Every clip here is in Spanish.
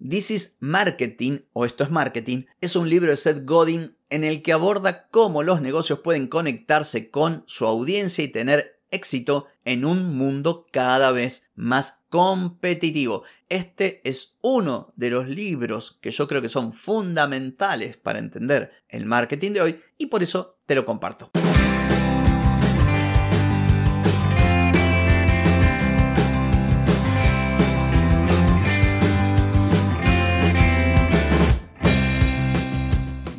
This is Marketing, o esto es marketing, es un libro de Seth Godin en el que aborda cómo los negocios pueden conectarse con su audiencia y tener éxito en un mundo cada vez más competitivo. Este es uno de los libros que yo creo que son fundamentales para entender el marketing de hoy y por eso te lo comparto.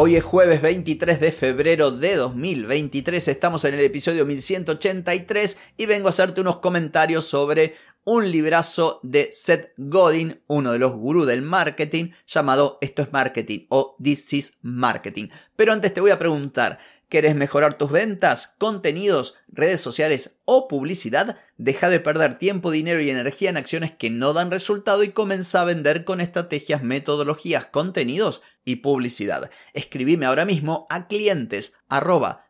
Hoy es jueves 23 de febrero de 2023, estamos en el episodio 1183 y vengo a hacerte unos comentarios sobre un librazo de Seth Godin, uno de los gurús del marketing, llamado Esto es Marketing o This is Marketing. Pero antes te voy a preguntar, ¿Querés mejorar tus ventas, contenidos, redes sociales o publicidad? Deja de perder tiempo, dinero y energía en acciones que no dan resultado y comienza a vender con estrategias, metodologías, contenidos y publicidad. Escribime ahora mismo a clientes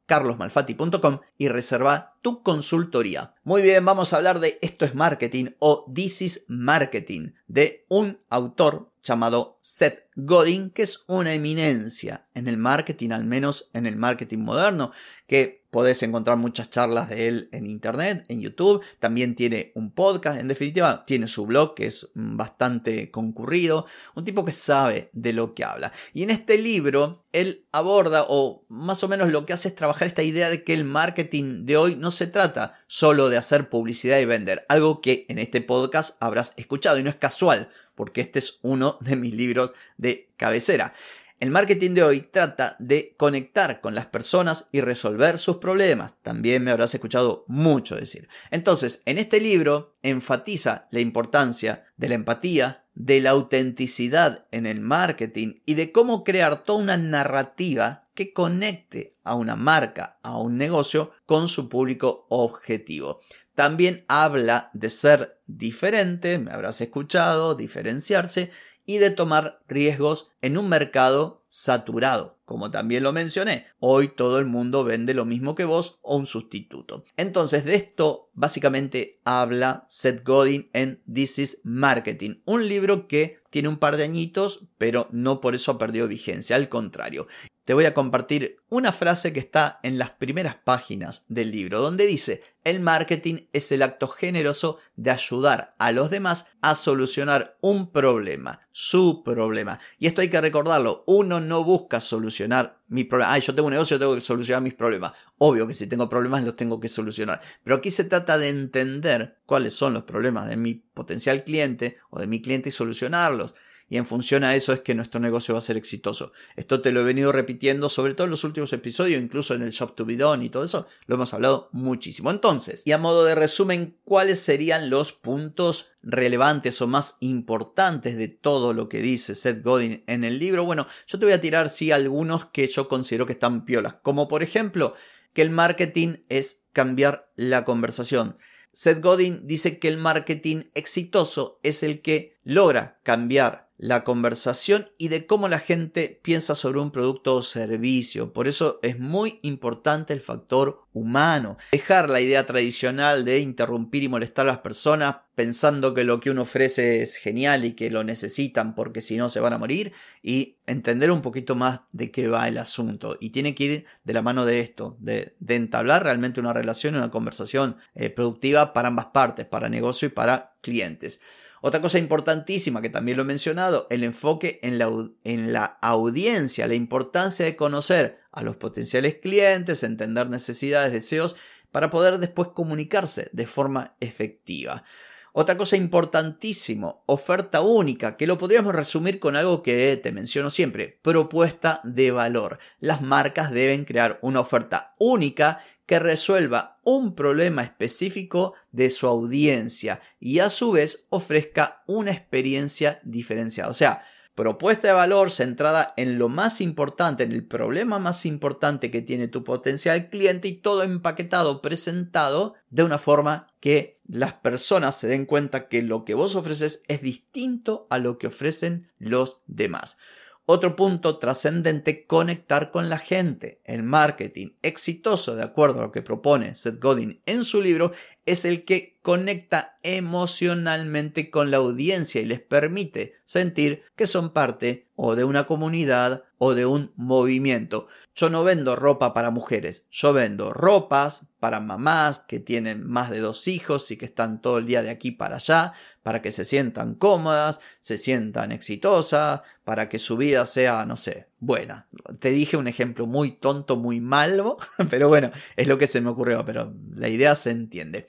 carlosmalfati.com y reserva tu consultoría. Muy bien, vamos a hablar de Esto es Marketing o This is Marketing de un autor llamado Seth Godin, que es una eminencia en el marketing, al menos en el marketing moderno, que podés encontrar muchas charlas de él en internet, en YouTube, también tiene un podcast, en definitiva tiene su blog que es bastante concurrido, un tipo que sabe de lo que habla. Y en este libro él aborda o más o menos lo que hace es trabajar esta idea de que el marketing de hoy no se trata solo de hacer publicidad y vender, algo que en este podcast habrás escuchado y no es casual porque este es uno de mis libros de cabecera. El marketing de hoy trata de conectar con las personas y resolver sus problemas. También me habrás escuchado mucho decir. Entonces, en este libro enfatiza la importancia de la empatía, de la autenticidad en el marketing y de cómo crear toda una narrativa que conecte a una marca, a un negocio con su público objetivo. También habla de ser diferente, me habrás escuchado, diferenciarse y de tomar riesgos en un mercado saturado. Como también lo mencioné, hoy todo el mundo vende lo mismo que vos o un sustituto. Entonces de esto básicamente habla Seth Godin en This is Marketing, un libro que tiene un par de añitos, pero no por eso ha perdido vigencia, al contrario te voy a compartir una frase que está en las primeras páginas del libro, donde dice, el marketing es el acto generoso de ayudar a los demás a solucionar un problema, su problema. Y esto hay que recordarlo, uno no busca solucionar mi problema. Ay, yo tengo un negocio, tengo que solucionar mis problemas. Obvio que si tengo problemas los tengo que solucionar. Pero aquí se trata de entender cuáles son los problemas de mi potencial cliente o de mi cliente y solucionarlos y en función a eso es que nuestro negocio va a ser exitoso. Esto te lo he venido repitiendo, sobre todo en los últimos episodios, incluso en el Shop to Be Done y todo eso, lo hemos hablado muchísimo. Entonces, y a modo de resumen, ¿cuáles serían los puntos relevantes o más importantes de todo lo que dice Seth Godin en el libro? Bueno, yo te voy a tirar sí algunos que yo considero que están piolas, como por ejemplo que el marketing es cambiar la conversación. Seth Godin dice que el marketing exitoso es el que logra cambiar la conversación y de cómo la gente piensa sobre un producto o servicio. Por eso es muy importante el factor humano. Dejar la idea tradicional de interrumpir y molestar a las personas pensando que lo que uno ofrece es genial y que lo necesitan porque si no se van a morir y entender un poquito más de qué va el asunto. Y tiene que ir de la mano de esto, de, entablar realmente una relación, una conversación eh, productiva para ambas partes, para negocio y para clientes. Otra cosa importantísima que también lo he mencionado, el enfoque en la, en la audiencia, la importancia de conocer a los potenciales clientes, entender necesidades, deseos, para poder después comunicarse de forma efectiva. Otra cosa importantísimo, oferta única, que lo podríamos resumir con algo que te menciono siempre, propuesta de valor. Las marcas deben crear una oferta única que resuelva un problema específico de su audiencia y a su vez ofrezca una experiencia diferenciada. O sea, propuesta de valor centrada en lo más importante, en el problema más importante que tiene tu potencial cliente y todo empaquetado, presentado de una forma que las personas se den cuenta que lo que vos ofreces es distinto a lo que ofrecen los demás. Otro punto trascendente, conectar con la gente. El marketing exitoso, de acuerdo a lo que propone Seth Godin en su libro, es el que conecta emocionalmente con la audiencia y les permite sentir que son parte o de una comunidad o de un movimiento. Yo no vendo ropa para mujeres, yo vendo ropas para mamás que tienen más de dos hijos y que están todo el día de aquí para allá, para que se sientan cómodas, se sientan exitosas, para que su vida sea, no sé, buena. Te dije un ejemplo muy tonto, muy malo, pero bueno, es lo que se me ocurrió, pero la idea se entiende.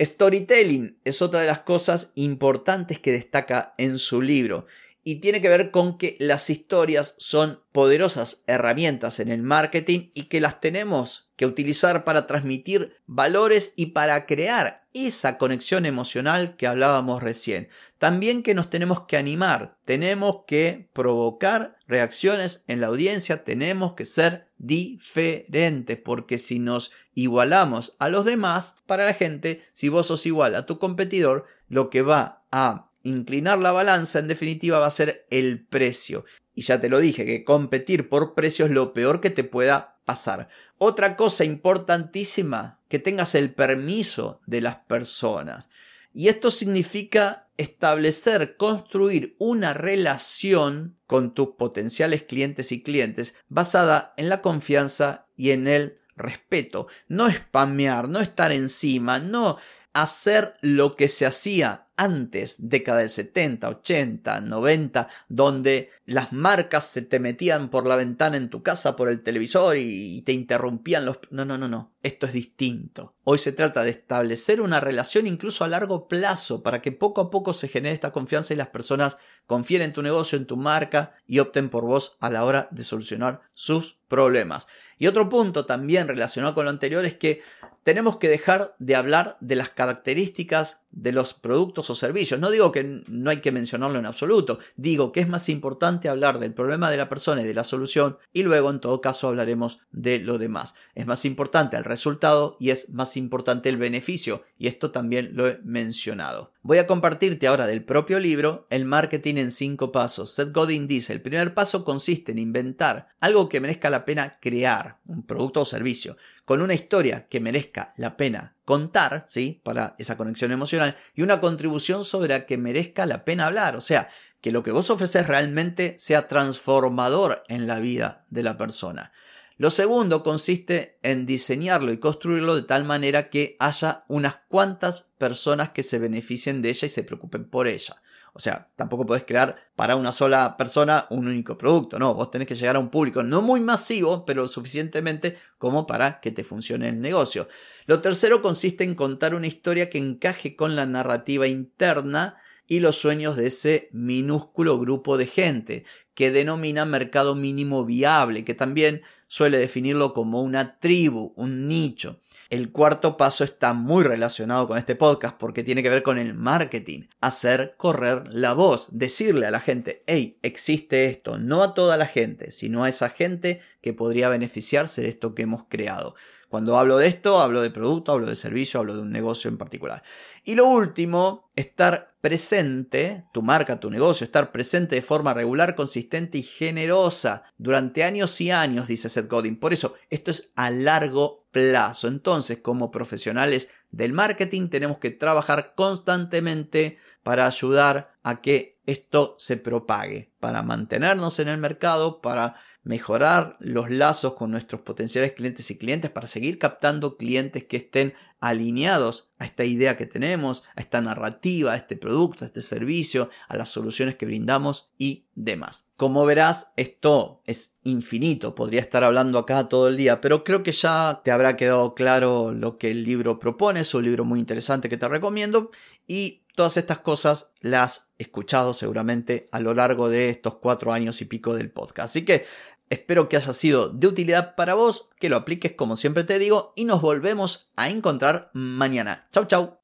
Storytelling es otra de las cosas importantes que destaca en su libro y tiene que ver con que las historias son poderosas herramientas en el marketing y que las tenemos que utilizar para transmitir valores y para crear esa conexión emocional que hablábamos recién. También que nos tenemos que animar, tenemos que provocar reacciones en la audiencia, tenemos que ser diferentes, porque si nos igualamos a los demás, para la gente, si vos sos igual a tu competidor, lo que va a inclinar la balanza en definitiva va a ser el precio. Y ya te lo dije, que competir por precio es lo peor que te pueda pasar. Otra cosa importantísima, que tengas el permiso de las personas. Y esto significa establecer, construir una relación con tus potenciales clientes y clientes basada en la confianza y en el respeto. No spamear, no estar encima, no hacer lo que se hacía antes, década del 70, 80, 90, donde las marcas se te metían por la ventana en tu casa, por el televisor y, te interrumpían los... No, no, no, no, esto es distinto. Hoy se trata de establecer una relación incluso a largo plazo para que poco a poco se genere esta confianza y las personas confíen en tu negocio, en tu marca y opten por vos a la hora de solucionar sus problemas. Y otro punto también relacionado con lo anterior es que tenemos que dejar de hablar de las características de los productos o servicios. No digo que no hay que mencionarlo en absoluto, digo que es más importante hablar del problema de la persona y de la solución y luego en todo caso hablaremos de lo demás. Es más importante el resultado y es más importante el beneficio y esto también lo he mencionado. Voy a compartirte ahora del propio libro El marketing en 5 pasos. Seth Godin dice, el primer paso consiste en inventar algo que merezca la pena crear, un producto o servicio, con una historia que merezca la pena contar, ¿sí? Para esa conexión emocional y una contribución sobre la que merezca la pena hablar. O sea, que lo que vos ofreces realmente sea transformador en la vida de la persona. Lo segundo consiste en diseñarlo y construirlo de tal manera que haya unas cuantas personas que se beneficien de ella y se preocupen por ella. O sea, tampoco podés crear para una sola persona un único producto, no, vos tenés que llegar a un público no muy masivo, pero suficientemente como para que te funcione el negocio. Lo tercero consiste en contar una historia que encaje con la narrativa interna y los sueños de ese minúsculo grupo de gente que denomina mercado mínimo viable, que también suele definirlo como una tribu, un nicho. El cuarto paso está muy relacionado con este podcast porque tiene que ver con el marketing, hacer correr la voz, decirle a la gente, hey, existe esto, no a toda la gente, sino a esa gente que podría beneficiarse de esto que hemos creado. Cuando hablo de esto, hablo de producto, hablo de servicio, hablo de un negocio en particular. Y lo último, estar presente, tu marca, tu negocio, estar presente de forma regular, consistente y generosa durante años y años, dice Seth Godin. Por eso, esto es a largo plazo. Entonces, como profesionales del marketing, tenemos que trabajar constantemente para ayudar a que esto se propague, para mantenernos en el mercado, para mejorar los lazos con nuestros potenciales clientes y clientes para seguir captando clientes que estén alineados a esta idea que tenemos, a esta narrativa, a este producto, a este servicio, a las soluciones que brindamos y demás. Como verás, esto es infinito, podría estar hablando acá todo el día, pero creo que ya te habrá quedado claro lo que el libro propone, es un libro muy interesante que te recomiendo y todas estas cosas las he escuchado seguramente a lo largo de estos cuatro años y pico del podcast. Así que Espero que haya sido de utilidad para vos, que lo apliques como siempre te digo y nos volvemos a encontrar mañana. Chau, chau.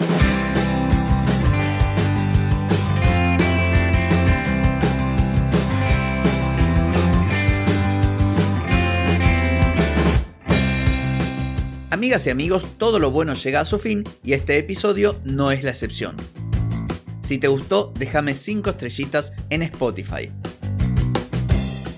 Amigas y amigos, todo lo bueno llega a su fin y este episodio no es la excepción. Si te gustó, déjame 5 estrellitas en Spotify